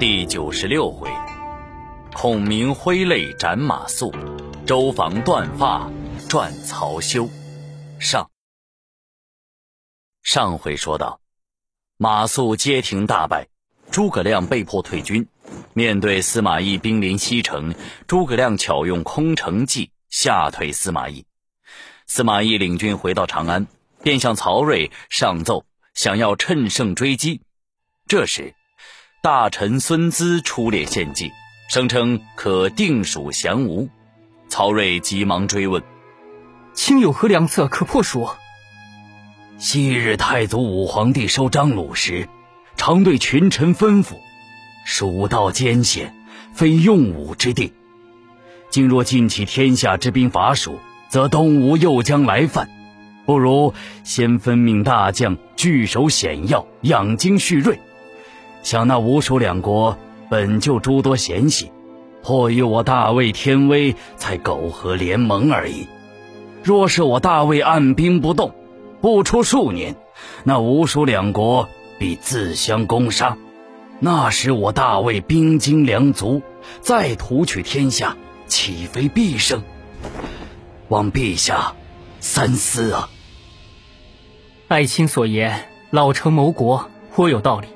第九十六回，孔明挥泪斩马谡，周防断发转曹休。上上回说到，马谡街亭大败，诸葛亮被迫退军。面对司马懿兵临西城，诸葛亮巧用空城计吓退司马懿。司马懿领军回到长安，便向曹睿上奏，想要趁胜追击。这时。大臣孙资出列献计，声称可定蜀降吴。曹睿急忙追问：“卿有何良策可破蜀？”昔日太祖武皇帝收张鲁时，常对群臣吩咐：“蜀道艰险，非用武之地。今若尽起天下之兵伐蜀，则东吴又将来犯。不如先分命大将据守险要，养精蓄锐。”想那吴蜀两国本就诸多嫌隙，迫于我大魏天威，才苟合联盟而已。若是我大魏按兵不动，不出数年，那吴蜀两国必自相攻杀。那时我大魏兵精粮足，再图取天下，岂非必胜？望陛下三思啊！爱卿所言，老臣谋国颇有道理。